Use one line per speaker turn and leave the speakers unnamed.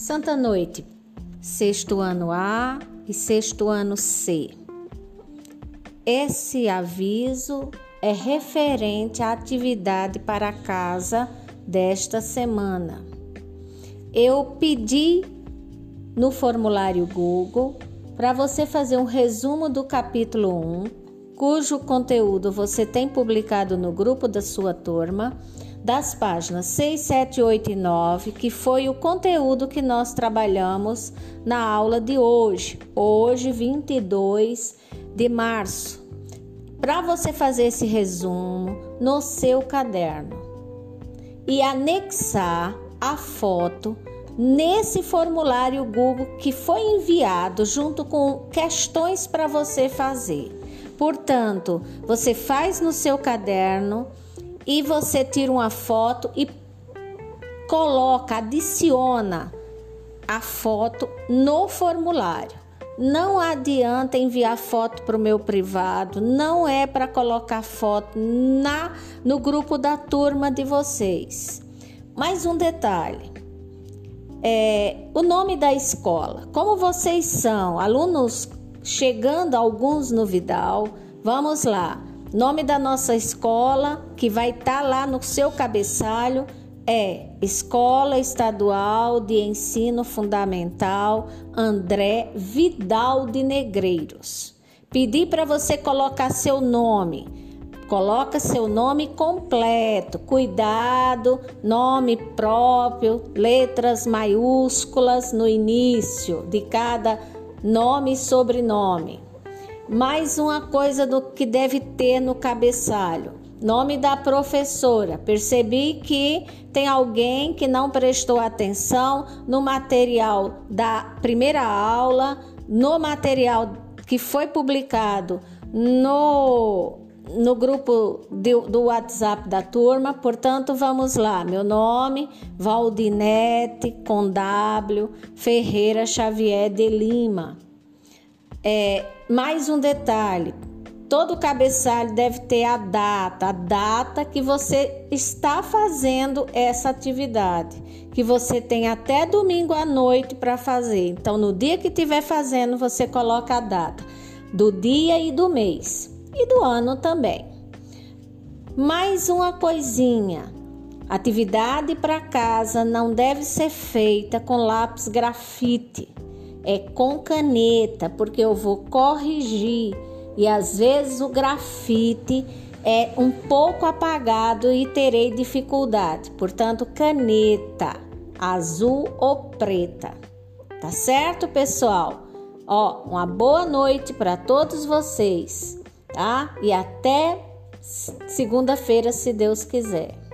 Santa Noite, sexto ano A e sexto ano C. Esse aviso é referente à atividade para casa desta semana. Eu pedi no formulário Google para você fazer um resumo do capítulo 1, cujo conteúdo você tem publicado no grupo da sua turma das páginas 6, 7, 8 e 9, que foi o conteúdo que nós trabalhamos na aula de hoje, hoje, 22 de março. Para você fazer esse resumo no seu caderno e anexar a foto nesse formulário Google que foi enviado junto com questões para você fazer. Portanto, você faz no seu caderno e você tira uma foto e coloca, adiciona a foto no formulário. Não adianta enviar foto para o meu privado, não é para colocar foto na no grupo da turma de vocês. Mais um detalhe: é, o nome da escola. Como vocês são alunos chegando alguns no Vidal, vamos lá. Nome da nossa escola, que vai estar tá lá no seu cabeçalho, é Escola Estadual de Ensino Fundamental André Vidal de Negreiros. Pedi para você colocar seu nome. Coloca seu nome completo. Cuidado, nome próprio, letras maiúsculas no início de cada nome e sobrenome. Mais uma coisa do que deve ter no cabeçalho. Nome da professora. Percebi que tem alguém que não prestou atenção no material da primeira aula, no material que foi publicado no, no grupo do, do WhatsApp da turma. Portanto, vamos lá. Meu nome, Valdinete com W Ferreira Xavier de Lima. É, mais um detalhe: todo cabeçalho deve ter a data, a data que você está fazendo essa atividade, que você tem até domingo à noite para fazer. Então, no dia que estiver fazendo, você coloca a data do dia e do mês e do ano também. Mais uma coisinha: atividade para casa não deve ser feita com lápis grafite é com caneta, porque eu vou corrigir e às vezes o grafite é um pouco apagado e terei dificuldade. Portanto, caneta azul ou preta. Tá certo, pessoal? Ó, uma boa noite para todos vocês, tá? E até segunda-feira, se Deus quiser.